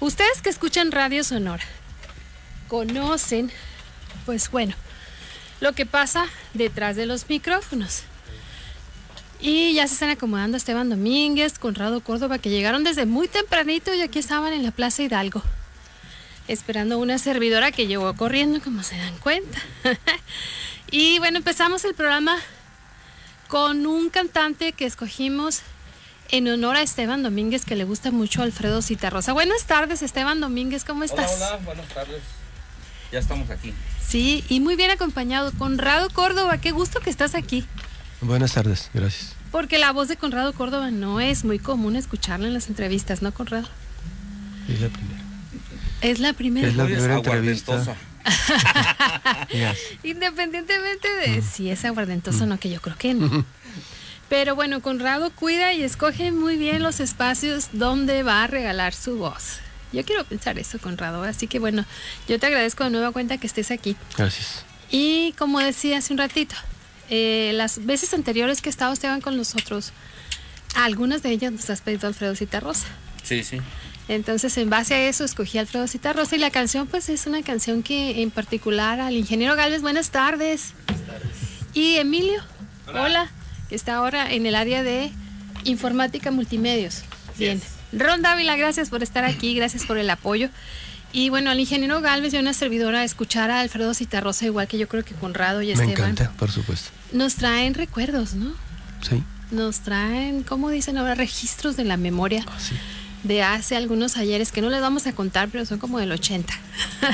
Ustedes que escuchan Radio Sonora conocen, pues bueno, lo que pasa detrás de los micrófonos. Y ya se están acomodando Esteban Domínguez, Conrado Córdoba, que llegaron desde muy tempranito y aquí estaban en la Plaza Hidalgo, esperando una servidora que llegó corriendo, como se dan cuenta. y bueno, empezamos el programa con un cantante que escogimos en honor a Esteban Domínguez, que le gusta mucho Alfredo Citarrosa. Buenas tardes, Esteban Domínguez, ¿cómo estás? Hola, hola, buenas tardes. Ya estamos aquí. Sí, y muy bien acompañado. Conrado Córdoba, qué gusto que estás aquí. Buenas tardes, gracias. Porque la voz de Conrado Córdoba no es muy común escucharla en las entrevistas, ¿no, Conrado? Es la primera. Es la primera. Es la primera aguardentosa. entrevista. Yes. Independientemente de si es aguardentoso o no, que yo creo que no. Pero bueno, Conrado cuida y escoge muy bien los espacios donde va a regalar su voz. Yo quiero pensar eso, Conrado. Así que bueno, yo te agradezco de nueva cuenta que estés aquí. Gracias. Y como decía hace un ratito, eh, las veces anteriores que ha estado Esteban con nosotros, algunas de ellas nos has pedido Alfredo Citarrosa. Sí, sí. Entonces, en base a eso, escogí Alfredo Citarrosa y la canción, pues es una canción que en particular al ingeniero Galvez, buenas tardes. Y Emilio, hola. Que está ahora en el área de informática multimedios. Bien. Ron Dávila, gracias por estar aquí, gracias por el apoyo. Y bueno, al ingeniero Galvez y a una servidora escuchar a Alfredo Citarrosa, igual que yo creo que Conrado y Me Esteban, encanta, por supuesto. nos traen recuerdos, ¿no? Sí. Nos traen, ¿cómo dicen ahora? Registros de la memoria Ah, sí. de hace algunos ayeres que no les vamos a contar, pero son como del 80.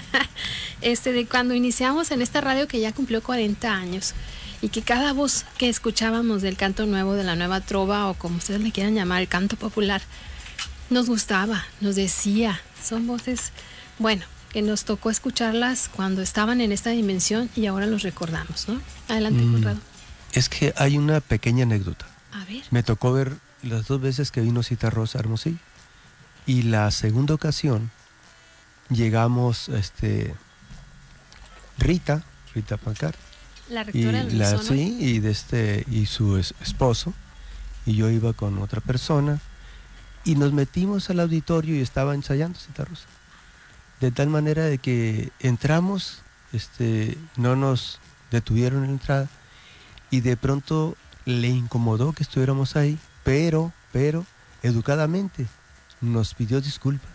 este, de cuando iniciamos en esta radio que ya cumplió 40 años y que cada voz que escuchábamos del canto nuevo, de la nueva trova o como ustedes le quieran llamar, el canto popular, nos gustaba, nos decía. Son voces, bueno, que nos tocó escucharlas cuando estaban en esta dimensión y ahora los recordamos, ¿no? Adelante, Mm. Conrado. Es que hay una pequeña anécdota. A ver. Me tocó ver las dos veces que vino Cita Rosa Hermosillo. Y la segunda ocasión llegamos, este, Rita, Rita Pancar, La y, rectora del la, sí, y, de este, y su es- esposo, y yo iba con otra persona, y nos metimos al auditorio y estaba ensayando Cita Rosa. De tal manera de que entramos, este, no nos detuvieron en la entrada, y de pronto le incomodó que estuviéramos ahí, pero, pero, educadamente nos pidió disculpas.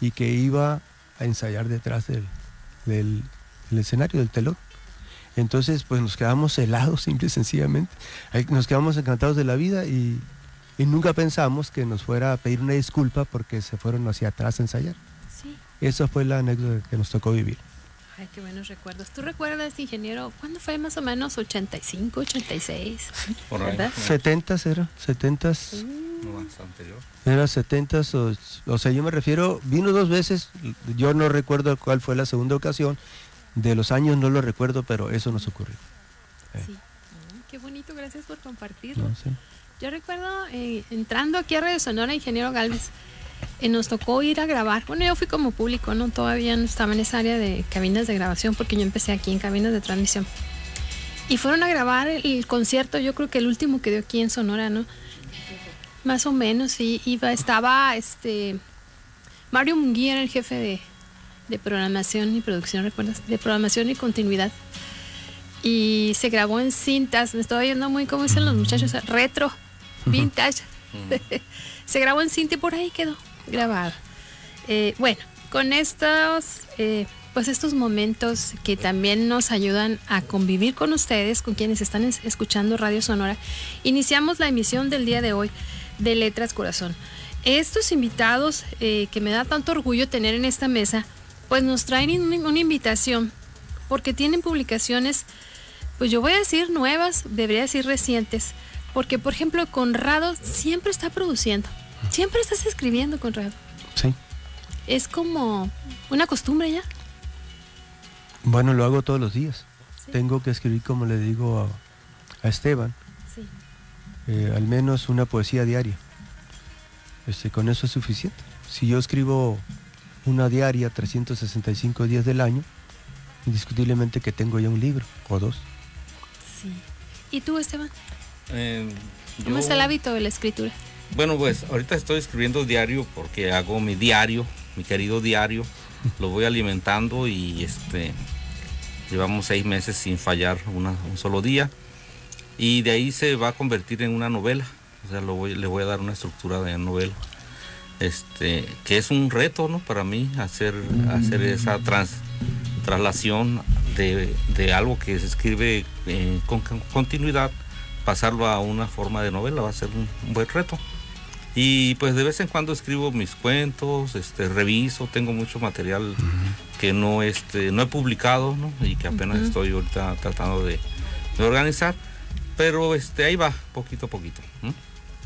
Y que iba a ensayar detrás del, del- del escenario, del telón. Entonces, pues nos quedamos helados, simple y sencillamente. Nos quedamos encantados de la vida y, y nunca pensamos que nos fuera a pedir una disculpa porque se fueron hacia atrás a ensayar. Sí. Esa fue la anécdota que nos tocó vivir. Ay, qué buenos recuerdos. ¿Tú recuerdas, ingeniero, cuándo fue más o menos? ¿85, 86? Por ahí. ¿Verdad? No, 70 era, 70 no, anterior. Era 70 o, o sea, yo me refiero, vino dos veces, yo no recuerdo cuál fue la segunda ocasión, de los años no lo recuerdo, pero eso nos ocurrió. Eh. Sí. Mm, Qué bonito, gracias por compartirlo. ¿no? Sí. Yo recuerdo eh, entrando aquí a Radio Sonora, ingeniero Galvez, eh, nos tocó ir a grabar. Bueno, yo fui como público, ¿no? Todavía no estaba en esa área de cabinas de grabación porque yo empecé aquí en cabinas de transmisión. Y fueron a grabar el, el concierto, yo creo que el último que dio aquí en Sonora, ¿no? Más o menos, sí. Iba, estaba este Mario Munguía era el jefe de, de programación y producción, ¿recuerdas? De programación y continuidad. Y se grabó en cintas, me estaba viendo muy como dicen los muchachos, retro, vintage. se grabó en cinta y por ahí quedó grabado. Eh, bueno, con estos, eh, pues estos momentos que también nos ayudan a convivir con ustedes, con quienes están es- escuchando Radio Sonora, iniciamos la emisión del día de hoy de Letras Corazón. Estos invitados eh, que me da tanto orgullo tener en esta mesa, pues nos traen un- una invitación porque tienen publicaciones, pues yo voy a decir nuevas, debería decir recientes, porque por ejemplo Conrado siempre está produciendo, siempre estás escribiendo Conrado. Sí. Es como una costumbre ya. Bueno, lo hago todos los días. Sí. Tengo que escribir, como le digo a, a Esteban, Sí. eh, al menos una poesía diaria. Este, con eso es suficiente. Si yo escribo una diaria 365 días del año, indiscutiblemente que tengo ya un libro o dos. Sí. ¿Y tú, Esteban? Eh, ¿Cómo yo- es el hábito de la escritura? Bueno, pues ahorita estoy escribiendo diario porque hago mi diario mi querido diario, lo voy alimentando y este llevamos seis meses sin fallar una- un solo día y de ahí se va a convertir en una novela, o sea, lo voy- le voy a dar una estructura de novela. Este, que es un reto, ¿no? Para mí hacer, hacer esa trans, traslación de, de algo que se escribe eh, con con continuidad, pasarlo a una forma de novela va a ser un, un buen reto. Y pues de vez en cuando escribo mis cuentos, este, reviso, tengo mucho material que no, este, no he publicado, ¿no? Y que apenas estoy ahorita tratando de, de organizar. Pero este, ahí va, poquito a poquito.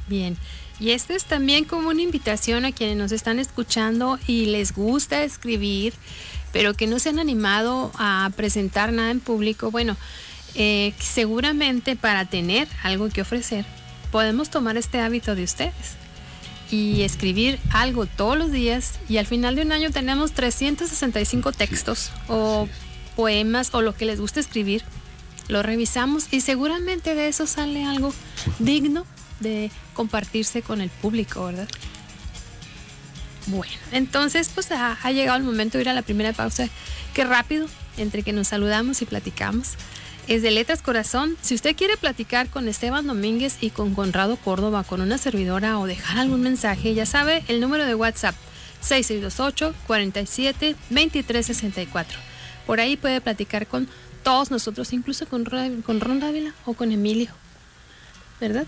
Bien. Y esta es también como una invitación a quienes nos están escuchando y les gusta escribir, pero que no se han animado a presentar nada en público. Bueno, eh, seguramente para tener algo que ofrecer, podemos tomar este hábito de ustedes y escribir algo todos los días y al final de un año tenemos 365 textos o poemas o lo que les guste escribir. Lo revisamos y seguramente de eso sale algo digno de compartirse con el público, ¿verdad? Bueno, entonces pues ha, llegado el momento de ir a la primera pausa. Qué rápido, entre que nos saludamos y platicamos. Es de Letras Corazón. Si usted quiere platicar con Esteban Domínguez y con Conrado Córdoba, con una servidora o dejar algún mensaje, ya sabe, el número de WhatsApp 6628 47 2364. Por ahí puede platicar con todos nosotros, incluso con, con Ron Dávila o con Emilio. ¿Verdad?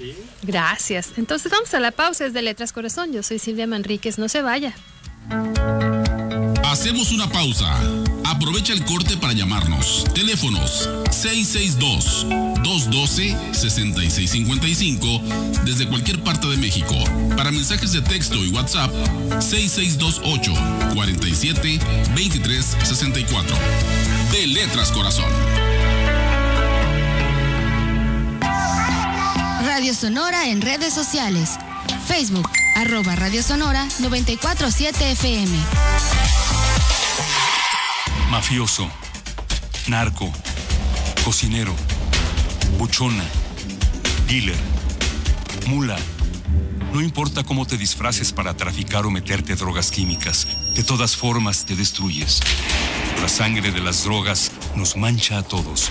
Sí. Gracias. Entonces vamos a la pausa. Es de Letras Corazón. Yo soy Silvia Manríquez. No se vaya. Hacemos una pausa. Aprovecha el corte para llamarnos. Teléfonos 662-212-6655 desde cualquier parte de México. Para mensajes de texto y WhatsApp 6628-47-2364. De Letras Corazón. Radio Sonora en redes sociales. Facebook, arroba Radio Sonora 947 FM. Mafioso, narco, cocinero, buchona, dealer, mula. No importa cómo te disfraces para traficar o meterte drogas químicas, de todas formas te destruyes. La sangre de las drogas nos mancha a todos.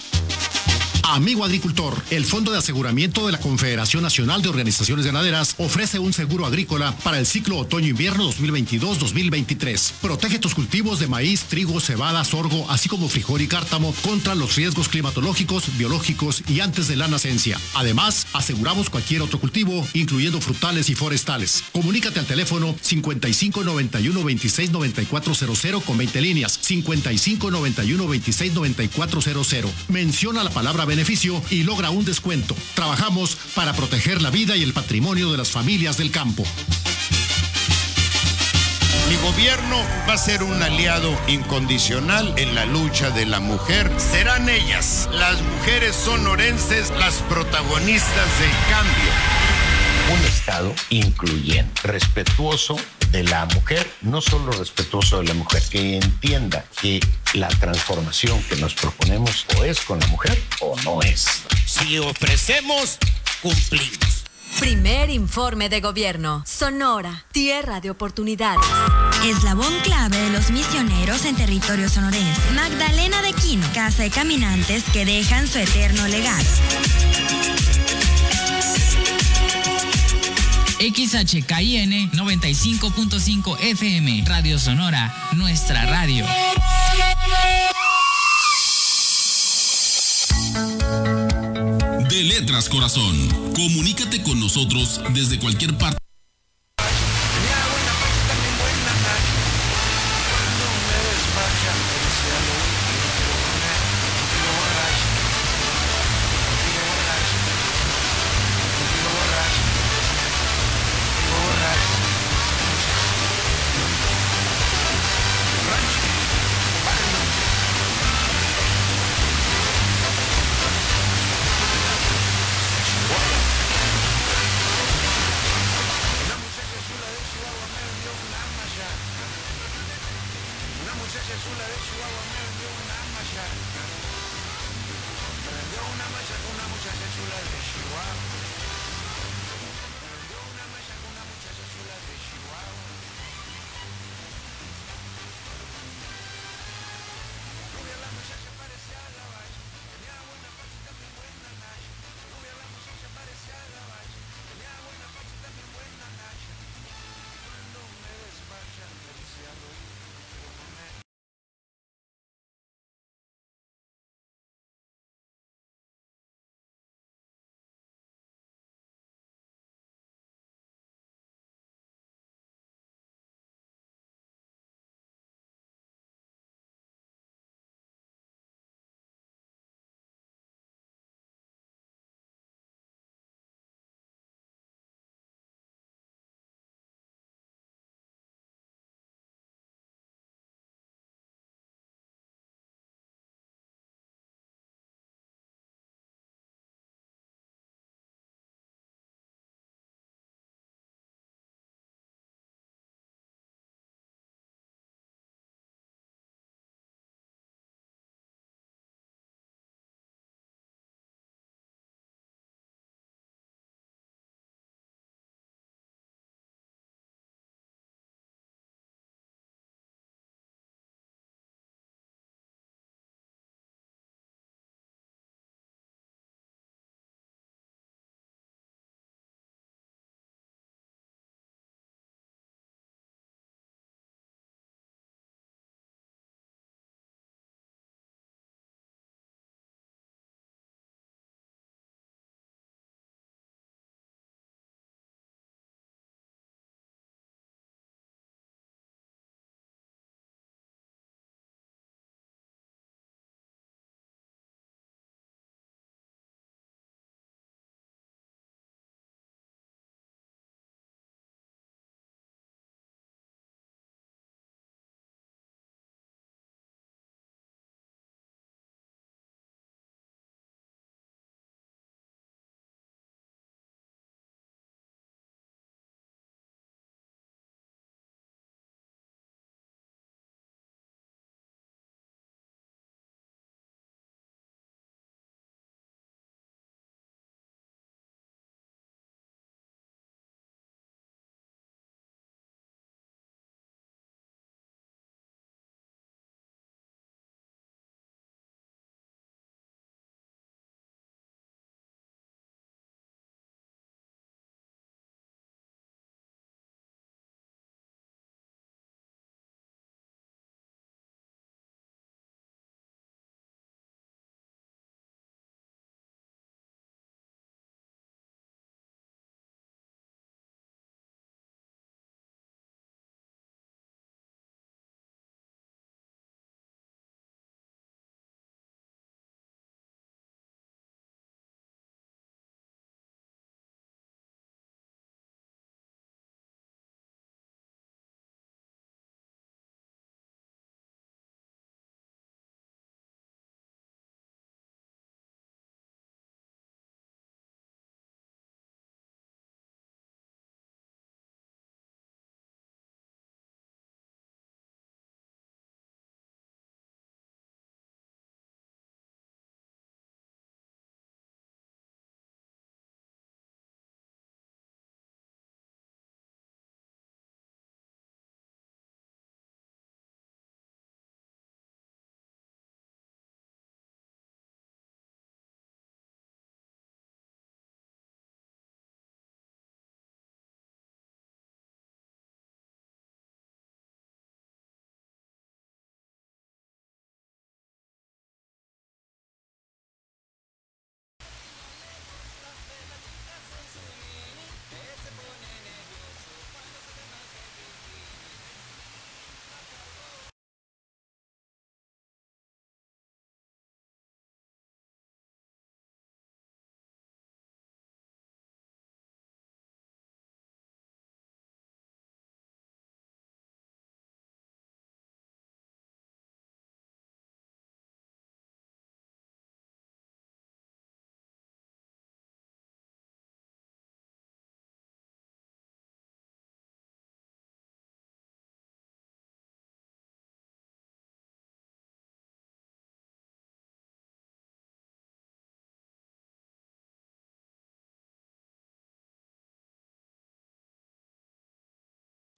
Amigo agricultor, el Fondo de Aseguramiento de la Confederación Nacional de Organizaciones Ganaderas ofrece un seguro agrícola para el ciclo otoño-invierno 2022-2023. Protege tus cultivos de maíz, trigo, cebada, sorgo, así como frijol y cártamo contra los riesgos climatológicos, biológicos y antes de la nacencia. Además, aseguramos cualquier otro cultivo, incluyendo frutales y forestales. Comunícate al teléfono 5591 26 9400 con 20 líneas. 5591 26 9400. Menciona la palabra beneficio y logra un descuento. Trabajamos para proteger la vida y el patrimonio de las familias del campo. Mi gobierno va a ser un aliado incondicional en la lucha de la mujer. Serán ellas, las mujeres sonorenses, las protagonistas del cambio. un Estado incluyente, respetuoso de la mujer, no solo respetuoso de la mujer, que entienda que la transformación que nos proponemos o es con la mujer o no es. Si ofrecemos, cumplimos. Primer informe de gobierno. Sonora, tierra de oportunidades. Eslabón clave de los misioneros en territorio sonorense. Magdalena de Quino, casa de caminantes que dejan su eterno legado. XHKIN 95.5 FM, Radio Sonora, nuestra radio. De Letras Corazón. Comunícate con nosotros desde cualquier parte. Vendió una machaca una muchacha chula de Chihuahua.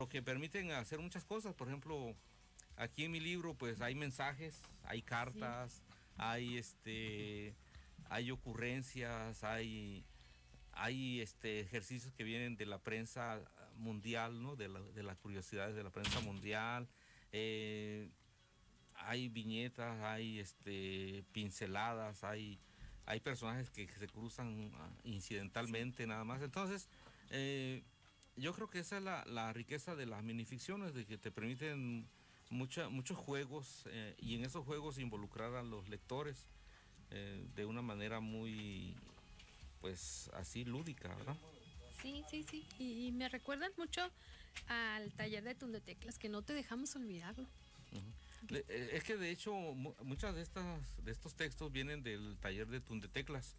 Lo que permiten hacer muchas cosas. Por ejemplo, aquí en mi libro pues hay mensajes, hay cartas, hay este hay ocurrencias, hay hay este ejercicios que vienen de la prensa mundial, ¿no? De, la- de las curiosidades de la prensa mundial. Eh, hay viñetas, hay este pinceladas, hay hay personajes que, que se cruzan ah, incidentalmente nada más. Entonces, eh, yo creo que esa es la, la riqueza de las minificciones, de que te permiten mucha, muchos juegos eh, y en esos juegos involucrar a los lectores eh, de una manera muy, pues así lúdica, ¿verdad? Sí, sí, sí. Y, y me recuerdan mucho al taller de Tundeteclas, que no te dejamos olvidarlo. De- eh, Es que de hecho mu- muchas de estas de estos textos vienen del taller de Tundeteclas,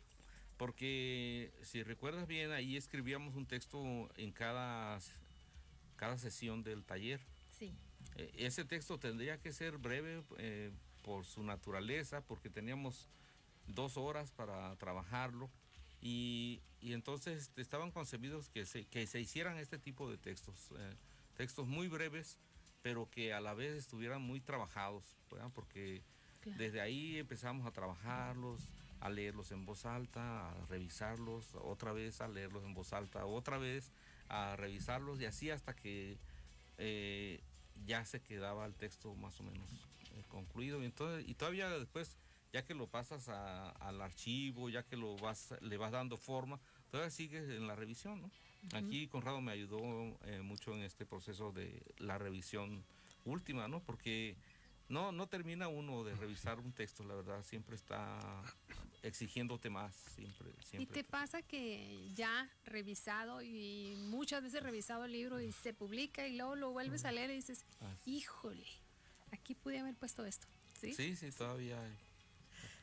porque si recuerdas bien ahí escribíamos un texto en cada cada sesión del taller. Sí. Eh, ese texto tendría que ser breve eh, por su naturaleza, porque teníamos dos horas para trabajarlo y, y entonces este, estaban concebidos que se, que se hicieran este tipo de textos, eh, textos muy breves, pero que a la vez estuvieran muy trabajados, ¿verdad? porque Claro. desde ahí empezamos a trabajarlos, a leerlos en voz alta, a revisarlos, otra vez a leerlos en voz alta, otra vez a revisarlos y así hasta que eh, ya se quedaba el texto más o menos eh, concluido. Y, entonces, y todavía después, ya que lo pasas a- al archivo, ya que lo vas, le vas dando forma, todavía sigues en la revisión. ¿no? Aquí Conrado me ayudó eh, mucho en este proceso de la revisión última, ¿no? Porque no, no termina uno de revisar un texto, la verdad, siempre está exigiéndote más, siempre, ¿Y siempre. te pasa que ya revisado y muchas veces revisado el libro y se publica y luego lo vuelves a leer y dices, híjole, aquí pude haber puesto esto? ¿Sí? Sí, sí, todavía hay.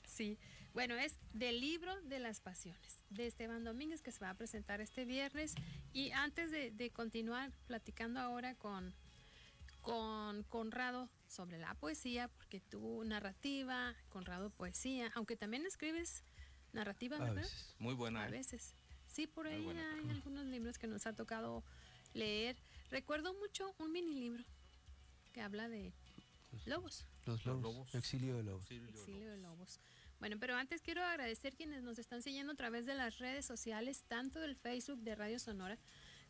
Sí. Bueno, es del libro de las pasiones de Esteban Domínguez que se va a presentar este viernes. Y antes de, de continuar platicando ahora con, con Conrado sobre la poesía, porque tú narrativa, Conrado poesía, aunque también escribes narrativa, A ¿verdad? veces. Muy buena, A ¿eh? veces. Sí, por ahí buena. hay algunos libros que nos ha tocado leer. Recuerdo mucho un mini libro que habla de lobos. Los lobos. Exilio de lobos. Exilio de Lobos. Bueno, pero antes quiero agradecer quienes nos están siguiendo a través de las redes sociales, tanto del Facebook de Radio Sonora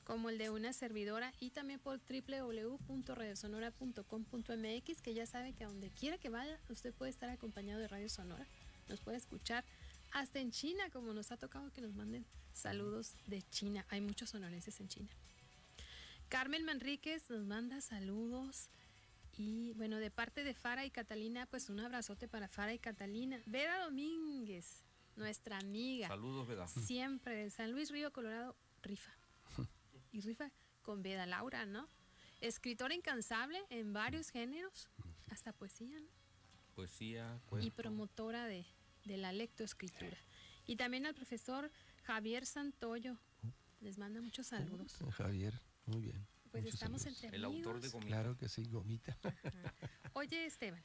como el de una servidora y también por www.radiosonora.com.mx, que ya sabe que a donde quiera que vaya, usted puede estar acompañado de Radio Sonora. Nos puede escuchar hasta en China, como nos ha tocado que nos manden saludos de China. Hay muchos sonorenses en China. Carmen Manríquez nos manda saludos. Y bueno, de parte de Fara y Catalina, pues un abrazote para Fara y Catalina. Vera Domínguez, nuestra amiga. Saludos, Veda. Siempre de San Luis Río Colorado, rifa. Y rifa con Veda Laura, ¿no? Escritora incansable en varios géneros, hasta poesía, ¿no? Poesía, Y cuento. promotora de, de la lectoescritura. Y también al profesor Javier Santoyo. Les manda muchos saludos. Javier, muy bien. Pues Muchos estamos saludos. entre El autor de amigos. Gomita. Claro que sí, Gomita. Oye, Esteban,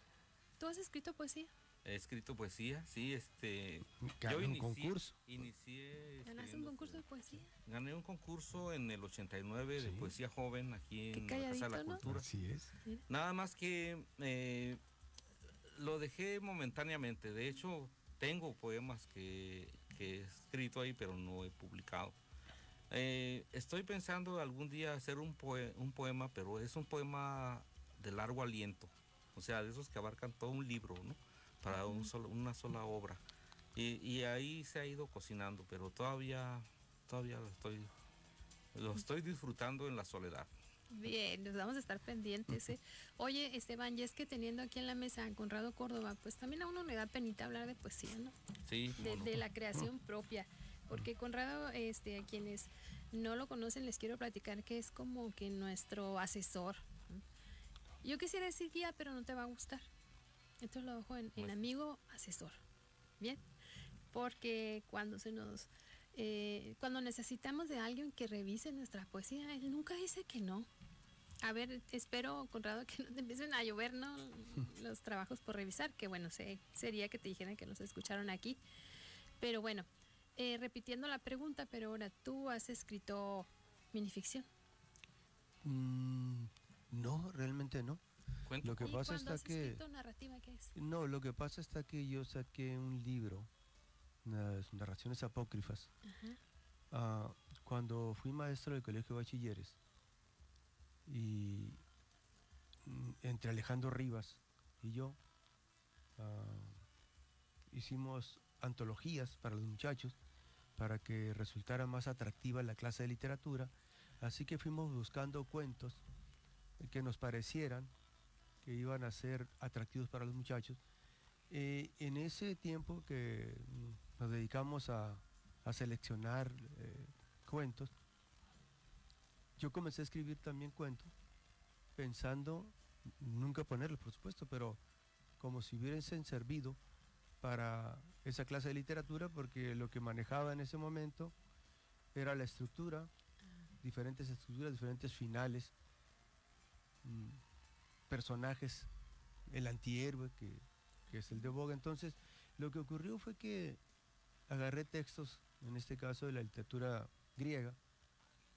¿tú has escrito poesía? He escrito poesía, sí, este. Gané un concurso. Inicié. ¿Ganaste un concurso de poesía? Gané un concurso en el 89 de poesía joven aquí en la Casa de la ¿no? Cultura. Así es. Nada más que eh, lo dejé momentáneamente. De hecho, tengo poemas que, que he escrito ahí, pero no he publicado. Eh, estoy pensando algún día hacer un, poe- un poema, pero es un poema de largo aliento. O sea, de esos que abarcan todo un libro, ¿no? Para un solo, una sola obra. Y, y ahí se ha ido cocinando, pero todavía, todavía lo estoy, lo estoy disfrutando en la soledad. Bien, nos vamos a estar pendientes. ¿eh? Oye, Esteban, y es que teniendo aquí en la mesa a Conrado Córdoba, pues también a uno le da penita hablar de poesía, ¿no? Sí, De, la creación propia. Porque Conrado, este, a quienes no lo conocen, les quiero platicar que es como que nuestro asesor. Yo quisiera decir guía, pero no te va a gustar. Entonces lo dejo en, en amigo asesor. Bien. Porque cuando se nos. eh, cuando necesitamos de alguien que revise nuestra poesía, él nunca dice que no. A ver, espero, Conrado, que no te empiecen a llover, ¿no? Los trabajos por revisar, que bueno, sé, sería que te dijeran que nos escucharon aquí. Pero bueno, eh, repitiendo la pregunta, pero ahora tú has escrito minificción. Mm, no, realmente no. Cuento. Lo que ¿Y pasa está has que... narrativa qué es? No, lo que pasa está que yo saqué un libro, narraciones apócrifas, ah, cuando fui maestro del Colegio de Bachilleres. Y mm, entre Alejandro Rivas y yo ah, hicimos antologías para los muchachos para que resultara más atractiva la clase de literatura. Así que fuimos buscando cuentos que nos parecieran que iban a ser atractivos para los muchachos. Eh, en ese tiempo que mm, nos dedicamos a, a seleccionar eh, cuentos, yo comencé a escribir también cuentos, pensando, nunca ponerlos por supuesto, pero como si hubiesen servido para esa clase de literatura, porque lo que manejaba en ese momento era la estructura, diferentes estructuras, diferentes finales, mm, personajes, el antihéroe, que, que es el de Boga. Entonces, lo que ocurrió fue que agarré textos, en este caso de la literatura griega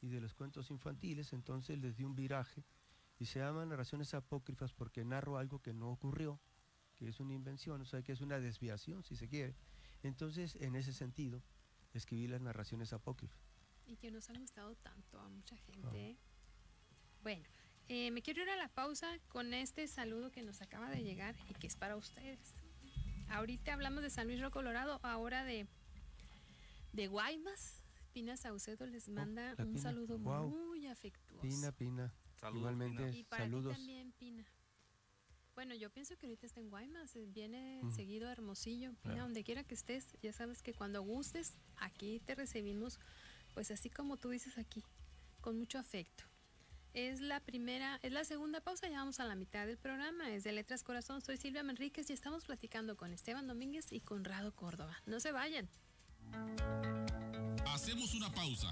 y de los cuentos infantiles, entonces les di un viraje y se llaman narraciones apócrifas porque narro algo que no ocurrió, que es una invención, o sea, que es una desviación, si se quiere. Entonces, en ese sentido, escribí las narraciones apócrifas. Y que nos han gustado tanto a mucha gente. ¿eh? Bueno, eh, me quiero ir a la pausa con este saludo que nos acaba de llegar y que es para ustedes. Ahorita hablamos de San Luis Río Colorado, ahora de, de Guaymas. Pina Saucedo les manda la un Pina. saludo muy afectuoso. Pina, Pina. Saludos, Igualmente, Y para saludos. ti también, Pina. Bueno, yo pienso que ahorita está en Guaymas, eh, viene Mm. seguido a Hermosillo, Pina, Claro. donde quiera que estés, ya sabes que cuando gustes, aquí te recibimos, pues así como tú dices aquí, con mucho afecto. Es la primera, es la segunda pausa, ya vamos a la mitad del programa, es de Letras Corazón, soy Silvia Manríquez y estamos platicando con Esteban Domínguez y Conrado Córdoba. No se vayan. Hacemos una pausa.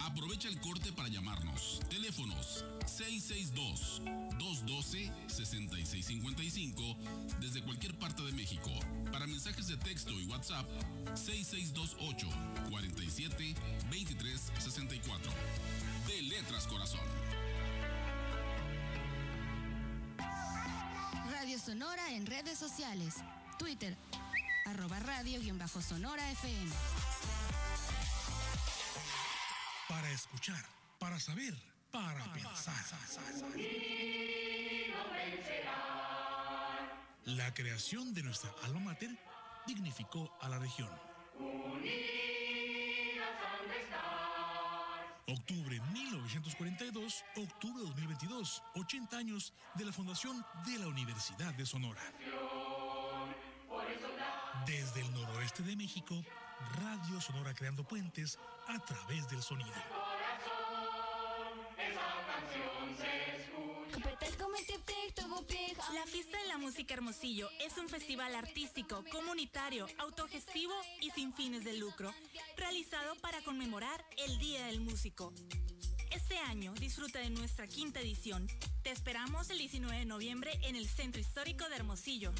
Aprovecha el corte para llamarnos. Teléfonos 662-212-6655 desde cualquier parte de México. Para mensajes de texto y WhatsApp 6628-47-2364. De Letras Corazón. Radio Sonora en redes sociales. Twitter, arroba radio-sonora FM. Para escuchar, para saber, para pensar. La creación de nuestra alma mater dignificó a la región. Octubre 1942, octubre 2022, 80 años de la fundación de la Universidad de Sonora. Desde el noroeste de México, Radio Sonora creando puentes a través del sonido. La Fiesta de la Música Hermosillo es un festival artístico, comunitario, autogestivo y sin fines de lucro, realizado para conmemorar el Día del Músico. Este año disfruta de nuestra quinta edición. Te esperamos el 19 de noviembre en el Centro Histórico de Hermosillo.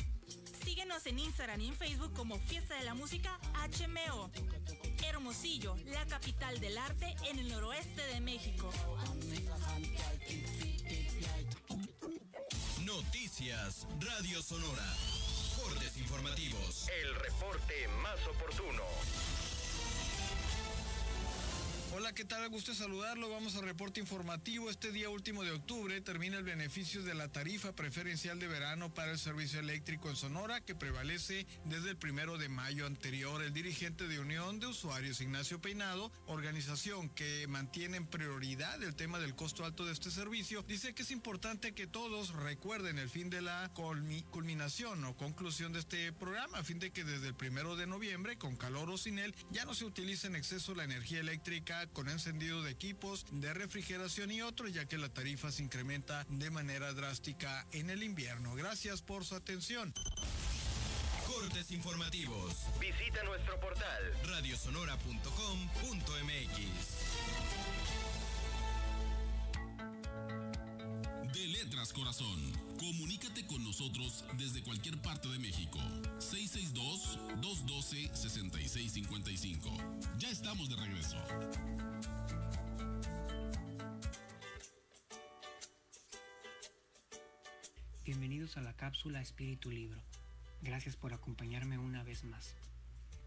Síguenos en Instagram y en Facebook como Fiesta de la Música HMO. Hermosillo, la capital del arte en el noroeste de México. Noticias Radio Sonora. Cortes informativos. El reporte más oportuno. Hola, ¿qué tal? Gusto saludarlo. Vamos al reporte informativo. Este día último de octubre termina el beneficio de la tarifa preferencial de verano para el servicio eléctrico en Sonora que prevalece desde el primero de mayo anterior. El dirigente de Unión de Usuarios, Ignacio Peinado, organización que mantiene en prioridad el tema del costo alto de este servicio, dice que es importante que todos recuerden el fin de la culmi- culminación o conclusión de este programa, a fin de que desde el primero de noviembre, con calor o sin él, ya no se utilice en exceso la energía eléctrica con encendido de equipos de refrigeración y otros, ya que la tarifa se incrementa de manera drástica en el invierno. Gracias por su atención. Cortes informativos. Visita nuestro portal radiosonora.com.mx. De Letras Corazón. Comunícate con nosotros desde cualquier parte de México. 662-212-6655. Ya estamos de regreso. Bienvenidos a la cápsula Espíritu Libro. Gracias por acompañarme una vez más.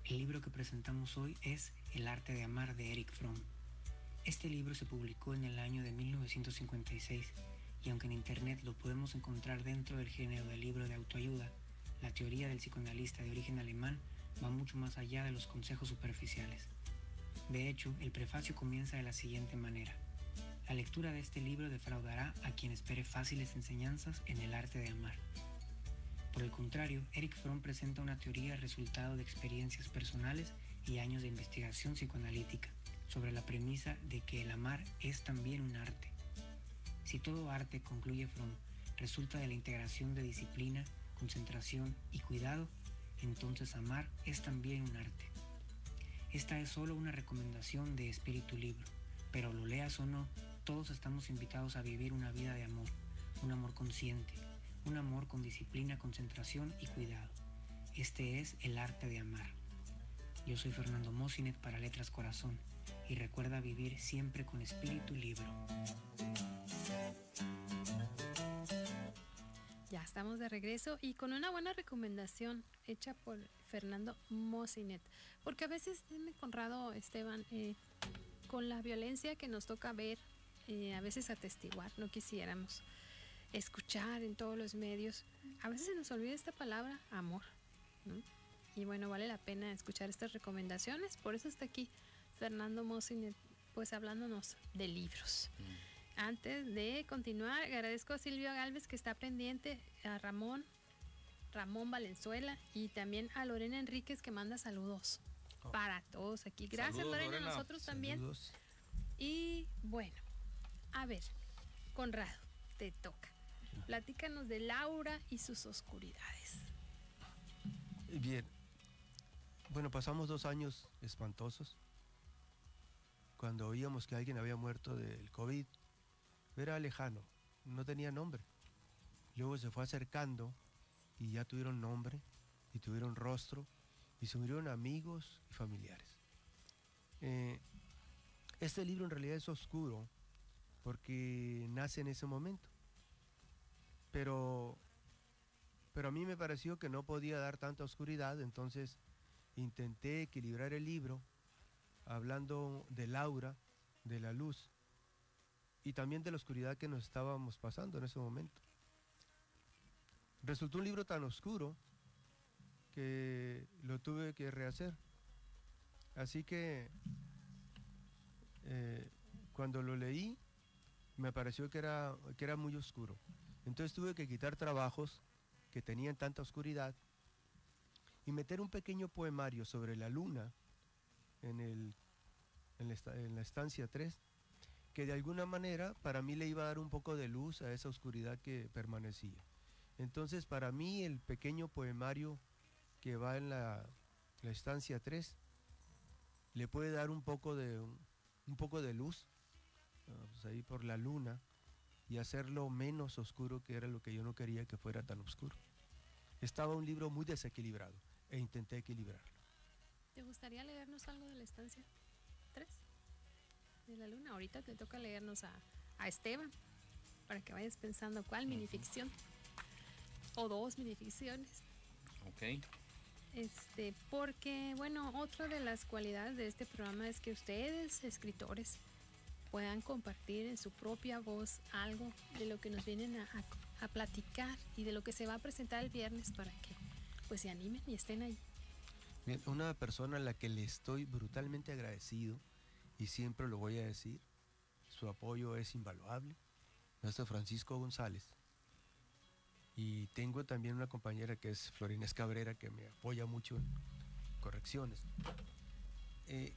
El libro que presentamos hoy es El arte de amar de Eric Fromm. Este libro se publicó en el año de 1956 y aunque en internet lo podemos encontrar dentro del género del libro de autoayuda, la teoría del psicoanalista de origen alemán va mucho más allá de los consejos superficiales. De hecho, el prefacio comienza de la siguiente manera. La lectura de este libro defraudará a quien espere fáciles enseñanzas en el arte de amar. Por el contrario, Eric Fromm presenta una teoría resultado de experiencias personales y años de investigación psicoanalítica sobre la premisa de que el amar es también un arte. Si todo arte, concluye Fromm, resulta de la integración de disciplina, concentración y cuidado, entonces amar es también un arte. Esta es solo una recomendación de espíritu libro, pero lo leas o no, todos estamos invitados a vivir una vida de amor, un amor consciente, un amor con disciplina, concentración y cuidado. Este es el arte de amar. Yo soy Fernando Mosinet para Letras Corazón y recuerda vivir siempre con espíritu libro. Ya estamos de regreso y con una buena recomendación hecha por Fernando Mosinet. Porque a veces, dime Conrado, Esteban, eh, con la violencia que nos toca ver, eh, a veces atestiguar, no quisiéramos escuchar en todos los medios, a veces se nos olvida esta palabra, amor. ¿no? Y bueno, vale la pena escuchar estas recomendaciones. Por eso está aquí Fernando Mosinet, pues hablándonos de libros. Antes de continuar, agradezco a Silvio Galvez que está pendiente, a Ramón, Ramón Valenzuela y también a Lorena Enríquez que manda saludos para todos aquí. Gracias Saludos, Lorena, Lorena. nosotros también. Saludos. Y bueno, a ver, Conrado, te toca. Platícanos de Laura y sus oscuridades. Bien. Bueno, pasamos dos años espantosos. Cuando oíamos que alguien había muerto del COVID, era lejano, no tenía nombre. Luego se fue acercando y ya tuvieron nombre y tuvieron rostro y se murieron amigos y familiares. Eh, este libro en realidad es oscuro porque nace en ese momento. Pero, pero a mí me pareció que no podía dar tanta oscuridad, entonces intenté equilibrar el libro hablando de Laura, de la luz y también de la oscuridad que nos estábamos pasando en ese momento. Resultó un libro tan oscuro que lo tuve que rehacer. Así que eh, cuando lo leí me pareció que era, que era muy oscuro. Entonces tuve que quitar trabajos que tenían tanta oscuridad y meter un pequeño poemario sobre la luna en, el, en, la, estancia 3, que de alguna manera para mí le iba a dar un poco de luz a esa oscuridad que permanecía. Entonces para mí el pequeño poemario que va en la, la estancia 3 le puede dar un poco de, un poco de luz ah, pues ahí por la luna y hacerlo menos oscuro que era lo que yo no quería que fuera tan oscuro. Estaba un libro muy desequilibrado e intenté equilibrarlo. ¿Te gustaría leernos algo de la estancia 3 de la luna? Ahorita te toca leernos a, a Esteban para que vayas pensando cuál minificción o dos minificciones. Ok. Este, porque, bueno, otra de las cualidades de este programa es que ustedes, escritores, puedan compartir en su propia voz algo de lo que nos vienen a, a- a platicar y de lo que se va a presentar el viernes para que pues se animen y estén ahí. Una persona a la que le estoy brutalmente agradecido y siempre lo voy a decir, su apoyo es invaluable, nuestro Francisco González. Y tengo también una compañera que es Florines Cabrera que me apoya mucho en correcciones. Eh,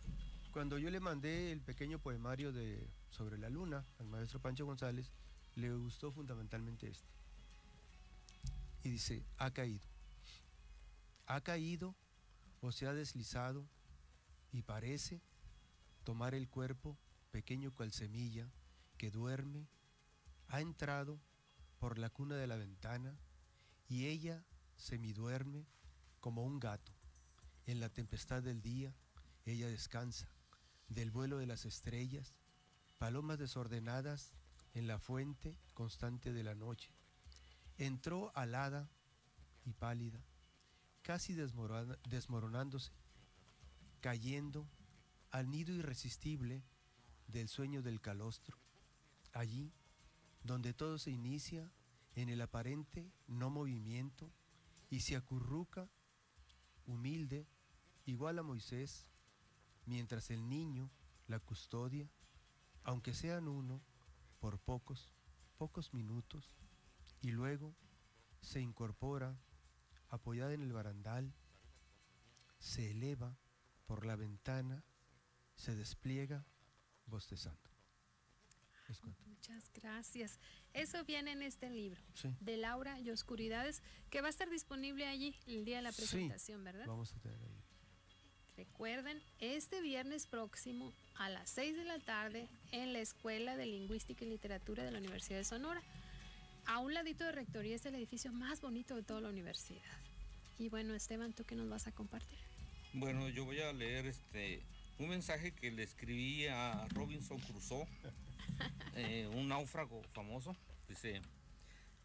cuando yo le mandé el pequeño poemario de sobre la luna al maestro Pancho González, le gustó fundamentalmente este. Y dice, ha caído. Ha caído o se ha deslizado y parece tomar el cuerpo pequeño cual semilla que duerme, ha entrado por la cuna de la ventana y ella semiduerme como un gato. En la tempestad del día ella descansa, del vuelo de las estrellas, palomas desordenadas en la fuente constante de la noche. entró alada y pálida, casi desmoronándose, cayendo al nido irresistible del sueño del calostro, allí donde todo se inicia en el aparente no movimiento y se acurruca humilde, igual a Moisés, mientras el niño la custodia, aunque sean uno, por pocos, pocos minutos, y luego se incorpora, apoyada en el barandal, se eleva por la ventana, se despliega, bostezando. Muchas gracias. Eso viene en este libro, Sí. de Laura y Oscuridades, que va a estar disponible allí el día de la Sí, presentación, ¿verdad? Vamos a tener ahí. Recuerden, este viernes próximo a las 6 de la tarde en la Escuela de Lingüística y Literatura de la Universidad de Sonora. A un ladito de Rectoría es el edificio más bonito de toda la universidad. Y bueno, Esteban, ¿tú qué nos vas a compartir? Bueno, yo voy a leer este un mensaje que le escribí a Robinson Crusoe, eh, un náufrago famoso. Dice,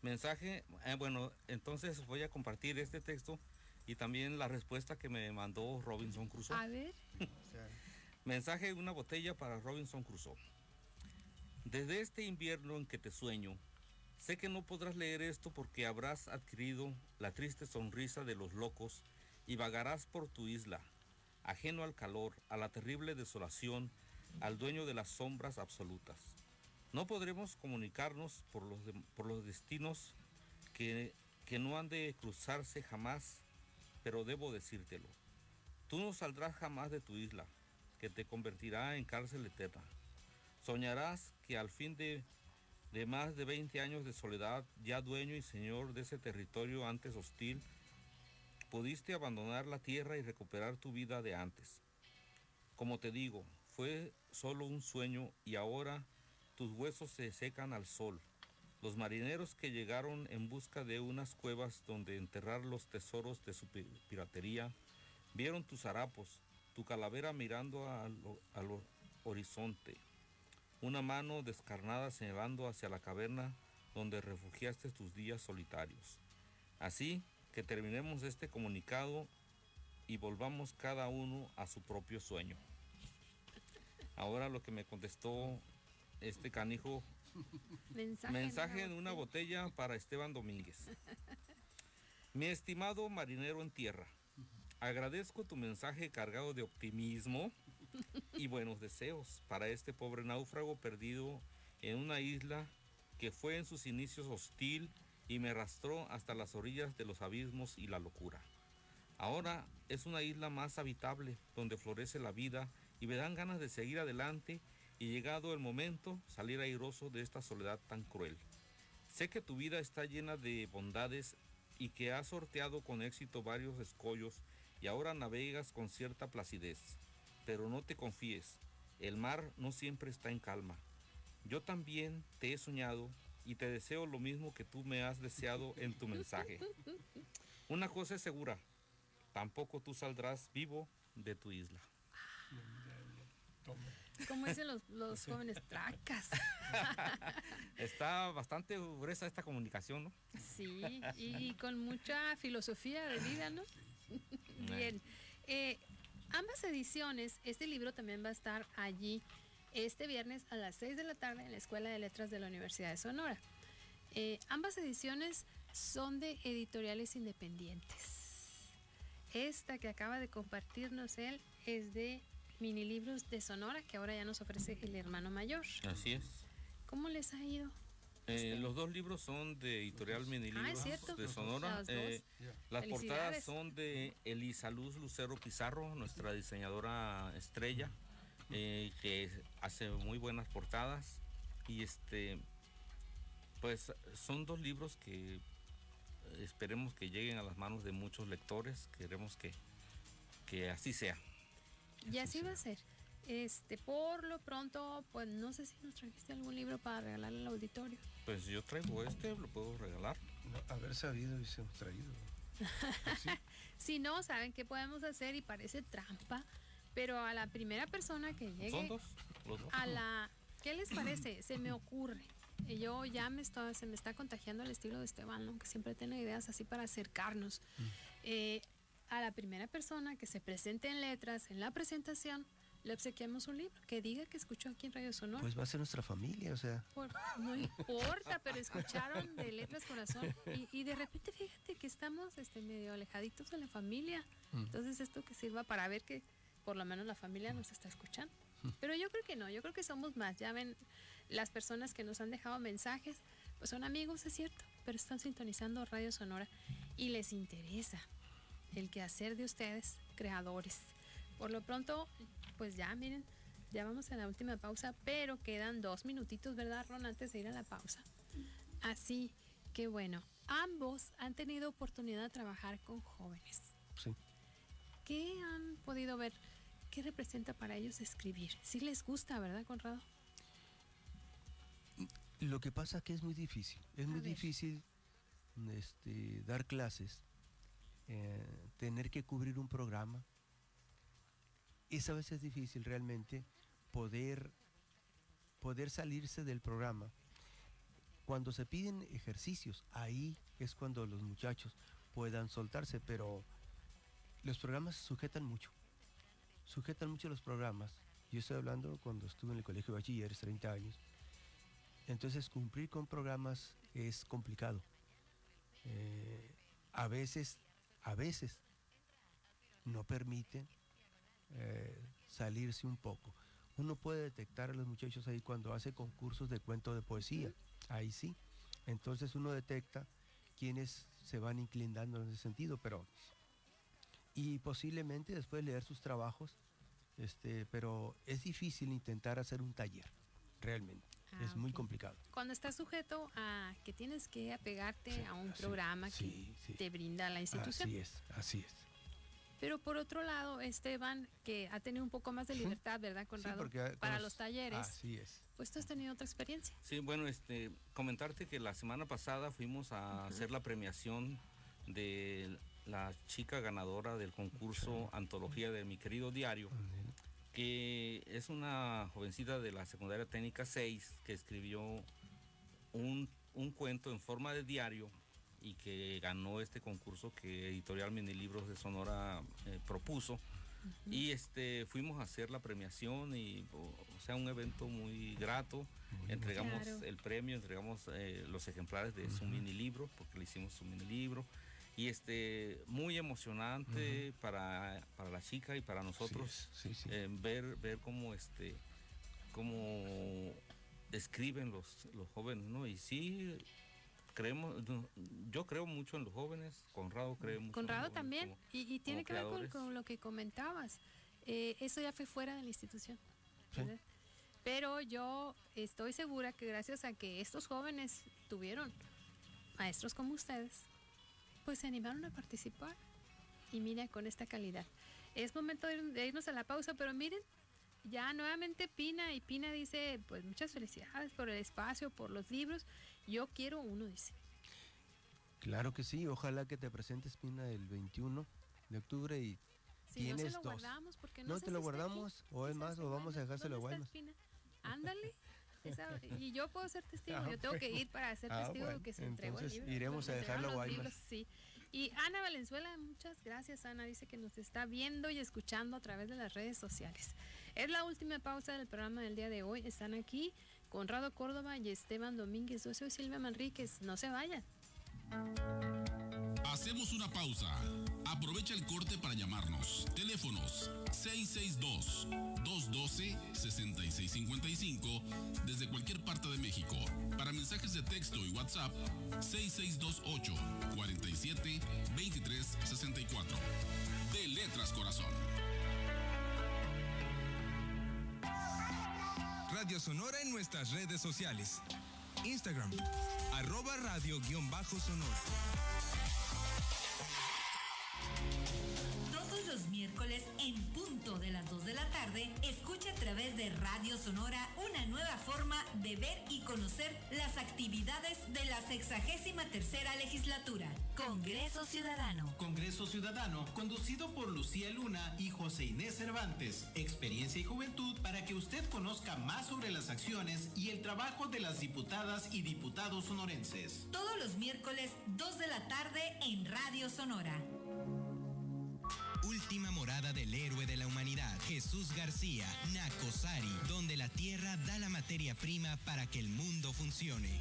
mensaje, eh, bueno, entonces voy a compartir este texto y también la respuesta que me mandó Robinson Crusoe. A ver. Mensaje de una botella para Robinson Crusoe. Desde este invierno en que te sueño, sé que no podrás leer esto porque habrás adquirido la triste sonrisa de los locos y vagarás por tu isla, ajeno al calor, a la terrible desolación, al dueño de las sombras absolutas. No podremos comunicarnos por los, por los destinos que, que no han de cruzarse jamás, pero debo decírtelo. Tú no saldrás jamás de tu isla, que te convertirá en cárcel eterna. Soñarás que al fin de, de más de 20 años de soledad, ya dueño y señor de ese territorio antes hostil, pudiste abandonar la tierra y recuperar tu vida de antes. Como te digo, fue solo un sueño y ahora tus huesos se secan al sol. Los marineros que llegaron en busca de unas cuevas donde enterrar los tesoros de su pi- piratería, vieron tus harapos, tu calavera mirando al, al ho- horizonte, una mano descarnada señalando hacia la caverna donde refugiaste tus días solitarios. Así que terminemos este comunicado y volvamos cada uno a su propio sueño. Ahora lo que me contestó este canijo, Mensaje, mensaje en una botella para Esteban Domínguez. Mi estimado marinero en tierra, agradezco tu mensaje cargado de optimismo y buenos deseos para este pobre náufrago perdido en una isla que fue en sus inicios hostil y me arrastró hasta las orillas de los abismos y la locura. Ahora es una isla más habitable donde florece la vida y me dan ganas de seguir adelante y llegado el momento salir airoso de esta soledad tan cruel. Sé que tu vida está llena de bondades y que has sorteado con éxito varios escollos y ahora navegas con cierta placidez. Pero no te confíes, el mar no siempre está en calma. Yo también te he soñado y te deseo lo mismo que tú me has deseado en tu mensaje. Una cosa es segura, tampoco tú saldrás vivo de tu isla. Como dicen los, los jóvenes, tracas. Está bastante gruesa esta comunicación, ¿no? Sí, y con mucha filosofía de vida, ¿no? Bien. Eh, ambas ediciones, este libro también va a estar allí este viernes a las 6 de la tarde en la Escuela de Letras de la Universidad de Sonora. Eh, ambas ediciones son de editoriales independientes. Esta que acaba de compartirnos él es de mini libros de Sonora, que ahora ya nos ofrece el hermano mayor. Así es. ¿Cómo les ha ido? Eh, los dos libros son de Editorial Mini Ah, de Sonora. Eh, las Felicidades. portadas son de Elisa Luz Lucero Pizarro, nuestra diseñadora estrella, eh, que hace muy buenas portadas. Y este, pues son dos libros que eh, esperemos que lleguen a las manos de muchos lectores. Queremos que, que así sea. Y así va a ser. Este, por lo pronto, pues no sé si nos trajiste algún libro para regalarle al auditorio. Pues yo traigo este, lo puedo regalar. No, haber sabido y se hemos traído. Si no, saben qué podemos hacer y parece trampa, pero a la primera persona que llegue Son dos, los dos. a la ¿Qué les parece? Se me ocurre. yo ya me está, se me está contagiando el estilo de Esteban, ¿no? que siempre tiene ideas así para acercarnos. Eh, a la primera persona que se presente en letras, en la presentación, le obsequiamos un libro que diga que escuchó aquí en Radio Sonora. Pues va a ser nuestra familia, o sea. Por- no importa, pero escucharon de Letras Corazón y, y de repente fíjate que estamos este, medio alejaditos de la familia. Mm. Entonces esto que sirva para ver que por lo menos la familia nos está escuchando. Pero yo creo que no, yo creo que somos más. Ya ven, las personas que nos han dejado mensajes, pues son amigos, es cierto, pero están sintonizando Radio Sonora y les interesa el quehacer de ustedes, creadores. Por lo pronto, pues ya miren, ya vamos a la última pausa, pero quedan dos minutitos, ¿verdad, Ron? Antes de ir a la pausa. Así que bueno, ambos han tenido oportunidad de trabajar con jóvenes. Sí. ¿Qué han podido ver? ¿Qué representa para ellos escribir? Sí les gusta, ¿verdad, Conrado? Lo que pasa es que es muy difícil. Es muy ver. difícil este, dar clases, eh, tener que cubrir un programa. Esa vez es difícil realmente poder, poder salirse del programa. Cuando se piden ejercicios, ahí es cuando los muchachos puedan soltarse, pero los programas sujetan mucho. Sujetan mucho los programas. Yo estoy hablando cuando estuve en el colegio de bachilleres, 30 años. Entonces cumplir con programas es complicado. Eh, a veces, a veces no permiten eh, salirse un poco. Uno puede detectar a los muchachos ahí cuando hace concursos de cuento de poesía. Ahí sí. Entonces uno detecta quienes se van inclinando en ese sentido, pero y posiblemente después leer sus trabajos, este, pero es difícil intentar hacer un taller, realmente. Ah, es muy complicado. Cuando estás sujeto a que tienes que apegarte a un así, programa sí, que te brinda la institución. Así es, así es. Pero por otro lado, Esteban, que ha tenido un poco más de libertad, ¿verdad, Conrado? porque, ah, Para los talleres. Así es. Pues tú has tenido otra experiencia. Sí, bueno, este, comentarte que la semana pasada fuimos a hacer la premiación de la chica ganadora del concurso Antología de mi querido diario, que es una jovencita de la secundaria técnica 6 que escribió un, un cuento en forma de diario y que ganó este concurso que Editorial Minilibros de Sonora eh, propuso. Y este fuimos a hacer la premiación y o, sea un evento muy grato. entregamos Claro. el premio, entregamos eh, los ejemplares de su mini libro, porque le hicimos su mini libro. Y este muy emocionante para, para la chica y para nosotros eh, ver, ver cómo este cómo escriben los, los jóvenes, ¿no? Y sí creemos, yo creo mucho en los jóvenes, Conrado cree mucho. en los Conrado también. como- y, y tiene que ver con, con lo que comentabas. Eh, eso ya fue fuera de la institución. Pero yo estoy segura que gracias a que estos jóvenes tuvieron maestros como ustedes, pues se animaron a participar. Y mira, con esta calidad. Es momento de irnos a la pausa, pero miren, ya nuevamente Pina, y Pina dice, pues muchas felicidades por el espacio, por los libros. Yo quiero uno, dice. Claro que sí, ojalá que te presentes, Pina, el 21 de octubre y Si no tienes se lo dos. guardamos, porque no no sé te lo si guardamos, o es más, o vamos a dejárselo a ¿Dónde está Guaymas. Ándale. Esa- y yo puedo ser testigo, Ah, yo tengo que ir para ser Ah, testigo bueno. de que se entregó el libro. iremos a dejarlo a Guaymas. libros, Sí. Y Ana Valenzuela, muchas gracias Ana, dice que nos está viendo y escuchando a través de las redes sociales. Es la última pausa del programa del día de hoy. Están aquí Conrado Córdoba y Esteban Domínguez. Yo soy Silvia Manríquez. No se vayan. Hacemos una pausa. Aprovecha el corte para llamarnos. Teléfonos 662-212-6655 desde cualquier parte de México. Para mensajes de texto y WhatsApp 6628-47-2364. De Letras Corazón. Radio Sonora en nuestras redes sociales. Instagram, arroba radio-sonora. Miércoles en punto de las 2 de la tarde, escucha a través de Radio Sonora una nueva forma de ver y conocer las actividades de la 63 tercera legislatura. Congreso Ciudadano. Congreso Ciudadano, conducido por Lucía Luna y José Inés Cervantes. Experiencia y juventud para que usted conozca más sobre las acciones y el trabajo de las diputadas y diputados sonorenses. Todos los miércoles 2 de la tarde en Radio Sonora. Héroe de la humanidad, Jesús García, Nacosari, donde la tierra da la materia prima para que el mundo funcione.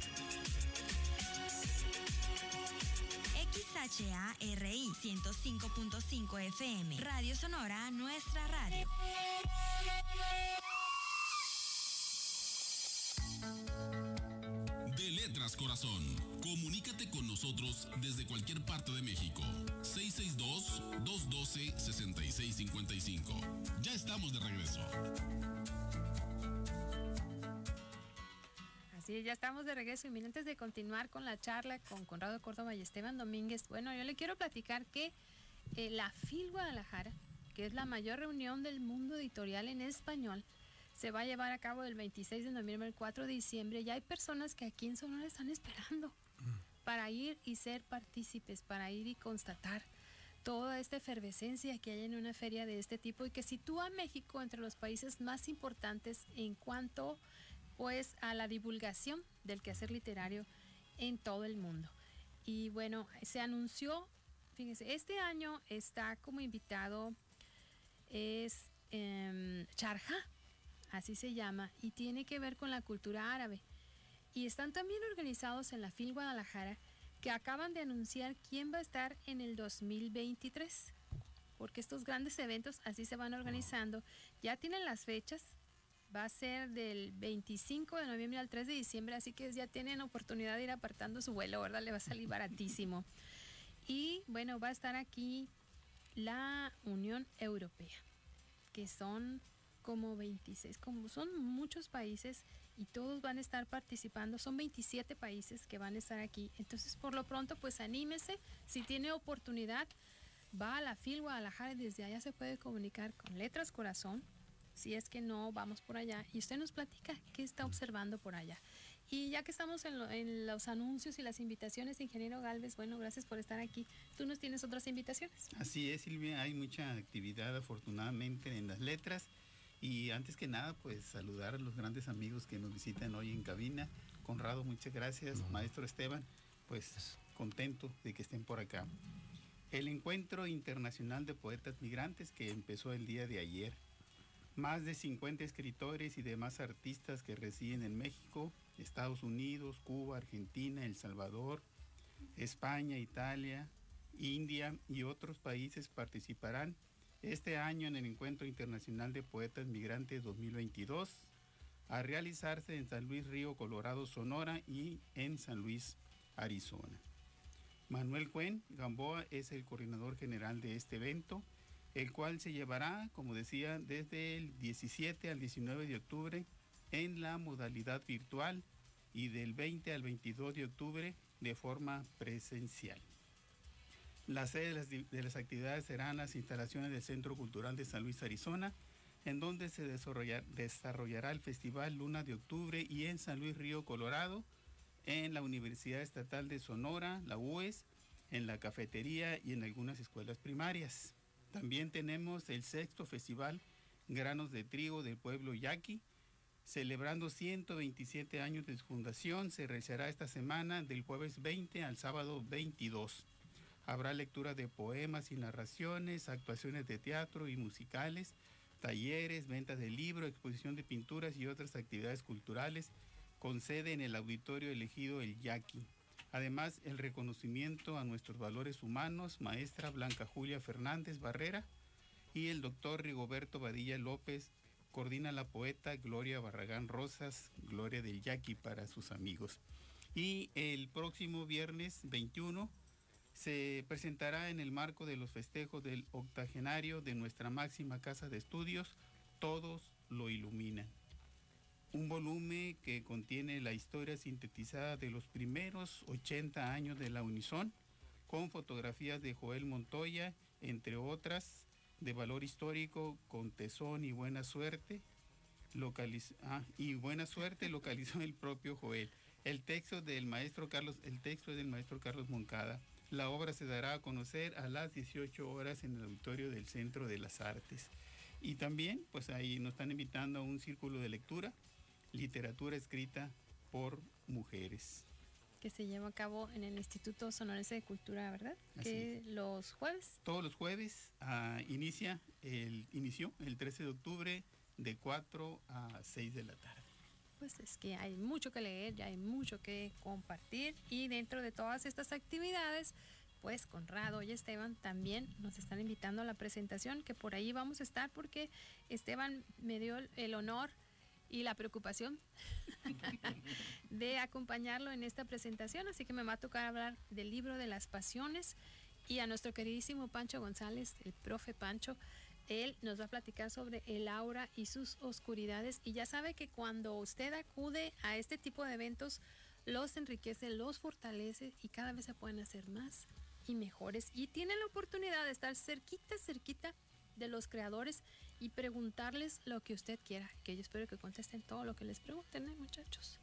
XHARI 105.5 FM, Radio Sonora, nuestra radio. Letras Corazón. Comunícate con nosotros desde cualquier parte de México. 662-212-6655. Ya estamos de regreso. Es, ya estamos de regreso y antes de continuar con la charla con Conrado Córdoba y Esteban Domínguez, bueno, yo le quiero platicar que eh, la FIL Guadalajara, que es la mayor reunión del mundo editorial en español, se va a llevar a cabo del 26 de noviembre al 4 de diciembre y hay personas que aquí en Sonora están esperando para ir y ser partícipes, para ir y constatar toda esta efervescencia que hay en una feria de este tipo y que sitúa a México entre los países más importantes en cuanto pues a la divulgación del quehacer literario en todo el mundo. Y bueno, se anunció, fíjense, este año está como invitado es eh, Charja, así se llama, y tiene que ver con la cultura árabe. Y están también organizados en la FIL Guadalajara, que acaban de anunciar quién va a estar en el 2023. Porque estos grandes eventos así se van organizando. Ya tienen las fechas. Va a ser del 25 de noviembre al 3 de diciembre, así que ya tienen oportunidad de ir apartando su vuelo, ¿verdad? Le va a salir baratísimo. Y bueno, va a estar aquí la Unión Europea, que son como 26, como son muchos países y todos van a estar participando, son 27 países que van a estar aquí. Entonces, por lo pronto, pues anímese, si tiene oportunidad, va a la FIL Guadalajara y desde allá se puede comunicar con Letras Corazón, si es que no vamos por allá, y usted nos platica qué está observando por allá. Y ya que estamos en, lo, en, los anuncios y las invitaciones, ingeniero Galvez, bueno, gracias por estar aquí. ¿Tú nos tienes otras invitaciones? Así es, Silvia, hay mucha actividad afortunadamente en las letras. Y antes que nada, pues saludar a los grandes amigos que nos visitan hoy en cabina. Conrado, muchas gracias. No. Maestro Esteban, pues contento de que estén por acá. El Encuentro Internacional de Poetas Migrantes que empezó el día de ayer. Más de 50 escritores y demás artistas que residen en México, Estados Unidos, Cuba, Argentina, El Salvador, España, Italia, India y otros países participarán este año en el Encuentro Internacional de Poetas Migrantes 2022 a realizarse en San Luis Río, Colorado, Sonora y en San Luis, Arizona. Manuel Cuen Gamboa es el coordinador general de este evento, el cual se llevará, como decía, desde el 17 al 19 de octubre en la modalidad virtual y del 20 al 22 de octubre de forma presencial. La sede de las, de las, actividades serán las instalaciones del Centro Cultural de San Luis, Arizona, en donde se desarrollar, desarrollará el Festival Luna de Octubre y en San Luis Río, Colorado, en la Universidad Estatal de Sonora, la UES, en la cafetería y en algunas escuelas primarias. También tenemos el sexto Festival Granos de Trigo del pueblo Yaqui, celebrando 127 años de su fundación, se realizará esta semana del jueves 20 al sábado 22. Habrá lectura de poemas y narraciones, actuaciones de teatro y musicales, talleres, ventas de libros, exposición de pinturas y otras actividades culturales con sede en el auditorio elegido el Yaqui. Además, el reconocimiento a nuestros valores humanos, maestra Blanca Julia Fernández Barrera y el doctor Rigoberto Badilla López, coordina la poeta Gloria Barragán Rosas, Gloria del Yaqui para sus amigos. Y el próximo viernes 21 se presentará en el marco de los festejos del octogenario de nuestra máxima casa de estudios, Todos lo iluminan. Un volumen que contiene la historia sintetizada de los primeros 80 años de la Unison, con fotografías de Joel Montoya, entre otras, de valor histórico con tesón y buena suerte. ah, y buena suerte localizó el propio Joel. El texto del maestro Carlos, el texto es del maestro Carlos Moncada. La obra se dará a conocer a las 18 horas en el auditorio del Centro de las Artes. Y también, pues ahí nos están invitando a un círculo de lectura, literatura escrita por mujeres. Que se lleva a cabo en el Instituto Sonorense de Cultura, ¿verdad? Así que los jueves. Todos los jueves ah, inicia el, inició el 13 de octubre de 4 a 6 de la tarde. Pues es que hay mucho que leer, ya hay mucho que compartir y dentro de todas estas actividades, pues Conrado y Esteban también nos están invitando a la presentación, que por ahí vamos a estar porque Esteban me dio el honor y la preocupación de acompañarlo en esta presentación, así que me va a tocar hablar del libro de las pasiones y a nuestro queridísimo Pancho González, el profe Pancho, él nos va a platicar sobre el aura y sus oscuridades y ya sabe que cuando usted acude a este tipo de eventos, los enriquece, los fortalece y cada vez se pueden hacer más y mejores y tienen la oportunidad de estar cerquita, cerquita de los creadores y preguntarles lo que usted quiera, que yo espero que contesten todo lo que les pregunten, ¿eh, muchachos.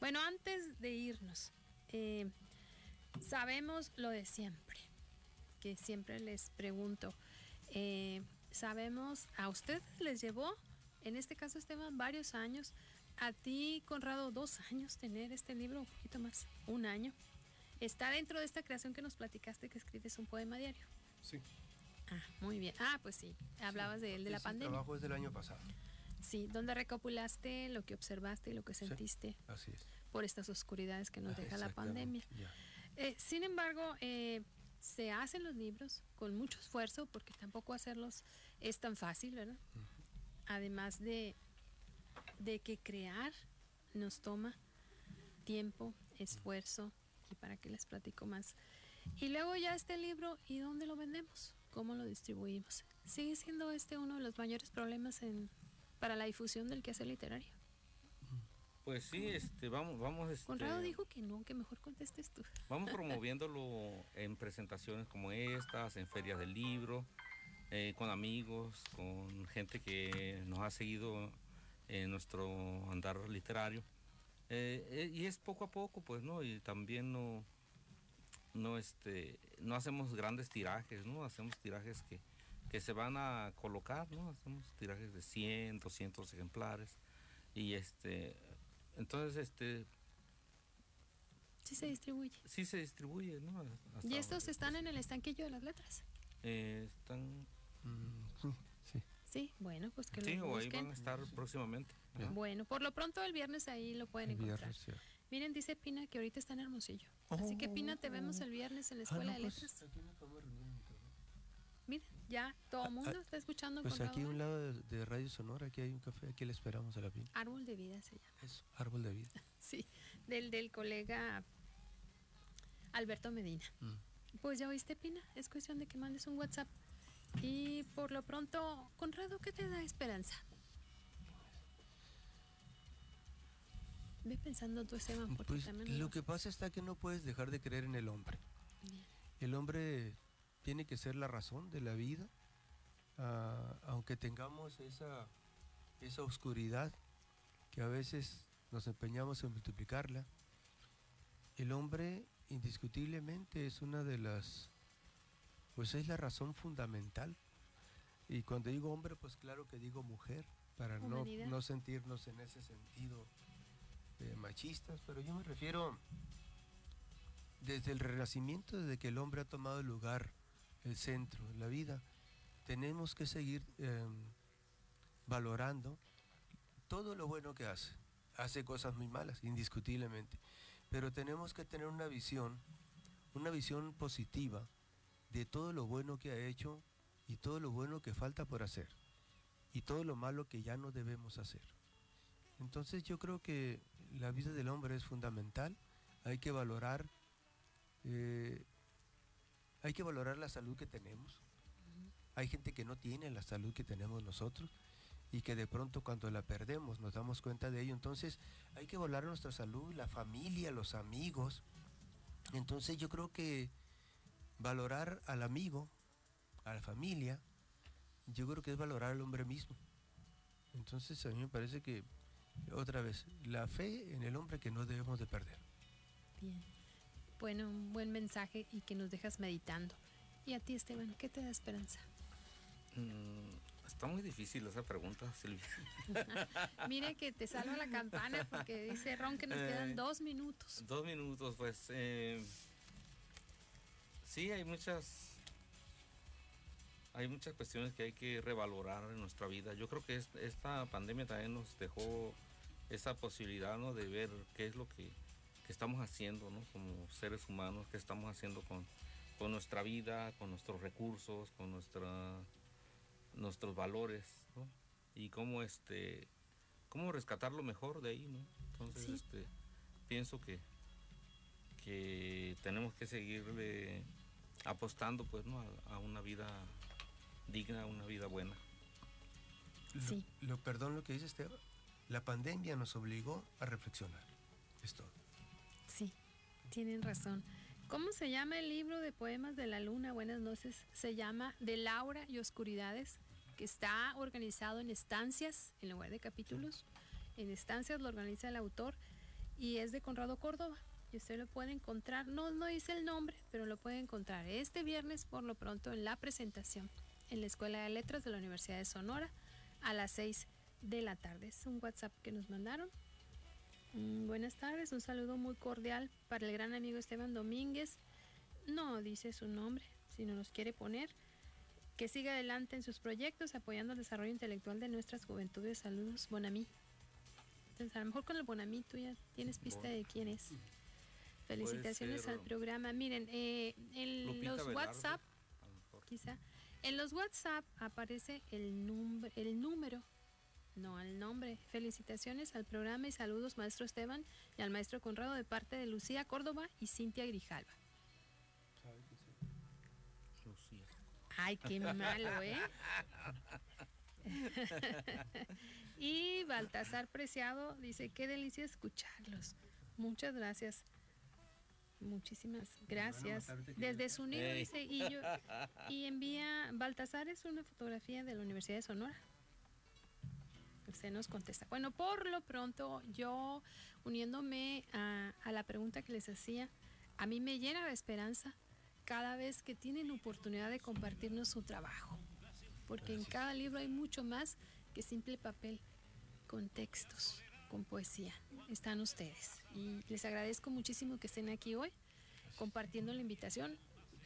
Bueno, antes de irnos, eh, sabemos lo de siempre, que siempre les pregunto. eh, sabemos, a ustedes les llevó, en este caso Esteban, varios años. A ti, Conrado, dos años tener este libro, un poquito más, un año. Está dentro de esta creación que nos platicaste que escribes un poema diario. Sí. Ah, muy bien. Ah, pues sí, hablabas de él, de la pandemia. trabajo es del año pasado. Sí, donde recopulaste lo que observaste y lo que sentiste Así es. por estas oscuridades que nos Ah, deja la pandemia. Eh, sin embargo, eh, se hacen los libros con mucho esfuerzo porque tampoco hacerlos es tan fácil, ¿verdad? Además de, de que crear nos toma tiempo, esfuerzo y para qué les platico más. Y luego ya este libro, ¿y dónde lo vendemos? ¿Cómo lo distribuimos? Sigue siendo este uno de los mayores problemas en, para la difusión del quehacer literario. Pues sí, este, vamos, vamos, este, Conrado dijo que no, que mejor contestes tú. vamos promoviéndolo en presentaciones como estas, en ferias del libro, eh, con amigos, con gente que nos ha seguido en nuestro andar literario. Eh, eh, y es poco a poco, pues, ¿no? Y también no, no, este, no hacemos grandes tirajes, ¿no? Hacemos tirajes que, que se van a colocar, ¿no? Hacemos tirajes de 100, 200 ejemplares. Y este, entonces, este, Sí se distribuye. sí se distribuye, ¿no? Hasta Y estos están en el estanquillo de las letras. Eh, están... sí. Sí, bueno, pues que Sí, lo o ahí van a estar próximamente. Bueno, por lo pronto el viernes ahí lo pueden El encontrar. viernes, sí. Miren, dice Pina que ahorita está en Hermosillo. Así que Pina, te vemos el viernes en la Ah, Escuela no, de pues, Letras. aquí nos podemos reunir en mi trabajo. Miren, ya todo el mundo Ah, está escuchando Pues aquí a un lado de, de Radio Sonora, aquí hay un café, aquí le esperamos a la pina. Árbol de vida se llama. Eso, árbol de vida. Sí, del, del colega Alberto Medina. Mm. Pues ya oíste, Pina, es cuestión de que mandes un WhatsApp. Y por lo pronto, Conrado, ¿qué te da esperanza? Ve pensando tú, Esteban, porque Pues también... lo que pasa está que no puedes dejar de creer en el hombre. El hombre tiene que ser la razón de la vida, ah, aunque tengamos esa, esa oscuridad que a veces nos empeñamos en multiplicarla. El hombre indiscutiblemente es una de las, pues es la razón fundamental. Y cuando digo hombre, pues claro que digo mujer, para no, no sentirnos en ese sentido eh, machistas, pero yo me refiero desde el renacimiento, desde que el hombre ha tomado el lugar, el centro en la vida, tenemos que seguir eh, valorando todo lo bueno que hace. Hace cosas muy malas, indiscutiblemente, pero tenemos que tener una visión, una visión positiva de todo lo bueno que ha hecho y todo lo bueno que falta por hacer y todo lo malo que ya no debemos hacer. Entonces yo creo que la vida del hombre es fundamental, hay que valorar, eh, hay que valorar la salud que tenemos. Hay gente que no tiene la salud que tenemos nosotros y que de pronto cuando la perdemos nos damos cuenta de ello. Entonces hay que valorar nuestra salud, la familia, los amigos. Entonces yo creo que valorar al amigo, a la familia, yo creo que es valorar al hombre mismo. Entonces a mí me parece que, otra vez, la fe en el hombre que no debemos de perder. Bien. Bueno, un buen mensaje y que nos dejas meditando. Y a ti, Esteban, ¿qué te da esperanza? Mm, está muy difícil esa pregunta, Silvia. Mire que te salva la campana porque dice Ron que nos quedan Eh, dos minutos. Dos minutos, pues. eh, sí, hay muchas. Hay muchas cuestiones que hay que revalorar en nuestra vida. Yo creo que es- esta pandemia también nos dejó esa posibilidad ¿no? de ver qué es lo que, que estamos haciendo ¿no? como seres humanos, qué estamos haciendo con, con nuestra vida, con nuestros recursos, con nuestra, nuestros valores ¿no? y cómo, este, cómo rescatar lo mejor de ahí. ¿no? Entonces, Sí. este, pienso que, que tenemos que seguirle apostando pues ¿no? a, a una vida digna, a una vida buena. Lo, lo- perdón lo que dice Esteban. La pandemia nos obligó a reflexionar. Es todo. Sí, tienen razón. ¿Cómo se llama el libro de poemas de la luna? Buenas noches. Se llama De Laura y Oscuridades, que está organizado en estancias en lugar de capítulos. En estancias lo organiza el autor y es de Conrado Córdoba. Y usted lo puede encontrar, no, no dice el nombre, pero lo puede encontrar este viernes por lo pronto en la presentación en la Escuela de Letras de la Universidad de Sonora a las 6 de la tarde. Es un WhatsApp que nos mandaron. Mm, buenas tardes, un saludo muy cordial para el gran amigo Esteban Domínguez. No dice su nombre, si no nos quiere poner. Que siga adelante en sus proyectos apoyando el desarrollo intelectual de nuestras juventudes. Saludos, Bonami. Entonces, a lo mejor con el Bonami tú ya tienes pista de quién es. Felicitaciones ser al programa. Miren, eh, en Lupita los Velarde, WhatsApp, quizá, en los WhatsApp aparece el, el número, no el nombre. Felicitaciones al programa y saludos, maestro Esteban y al maestro Conrado de parte de Lucía Córdoba y Cintia Grijalva. Lucía. Ay, qué malo, ¿eh? y Baltasar Preciado dice, qué delicia escucharlos. Muchas gracias. Muchísimas gracias. Desde su nido dice, y, yo, y envía, Baltasar es una fotografía de la Universidad de Sonora. Usted nos contesta. Bueno, por lo pronto, yo uniéndome a, a la pregunta que les hacía, a mí me llena de esperanza cada vez que tienen oportunidad de compartirnos su trabajo. Porque en cada libro hay mucho más que simple papel, con textos, con poesía. Están ustedes. Y les agradezco muchísimo que estén aquí hoy compartiendo la invitación.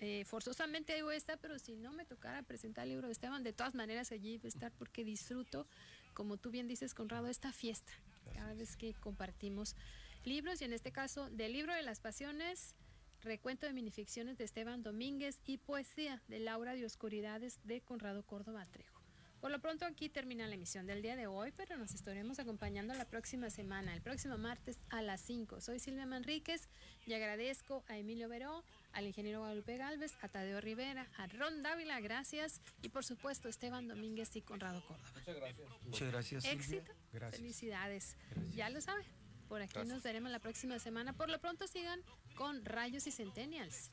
Eh, forzosamente digo esta, pero si no me tocara presentar el libro de Esteban, de todas maneras allí voy a estar porque disfruto, como tú bien dices, Conrado, esta fiesta. Cada vez que compartimos libros, y en este caso del libro de las pasiones, recuento de minificciones de Esteban Domínguez y poesía de Laura de Oscuridades de Conrado Córdoba Trejo. Por lo pronto aquí termina la emisión del día de hoy, pero nos estaremos acompañando la próxima semana, el próximo martes a las 5. Soy Silvia Manríquez y agradezco a Emilio Veró, al ingeniero Guadalupe Galvez, a Tadeo Rivera, a Ron Dávila, gracias, y por supuesto Esteban Domínguez y Conrado Córdoba. Muchas gracias. Muchas gracias. Silvia. Éxito, Gracias. felicidades. Ya lo saben, por aquí Gracias. nos veremos la próxima semana. Por lo pronto sigan con Rayos y Centennials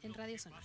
en Radio Sonora.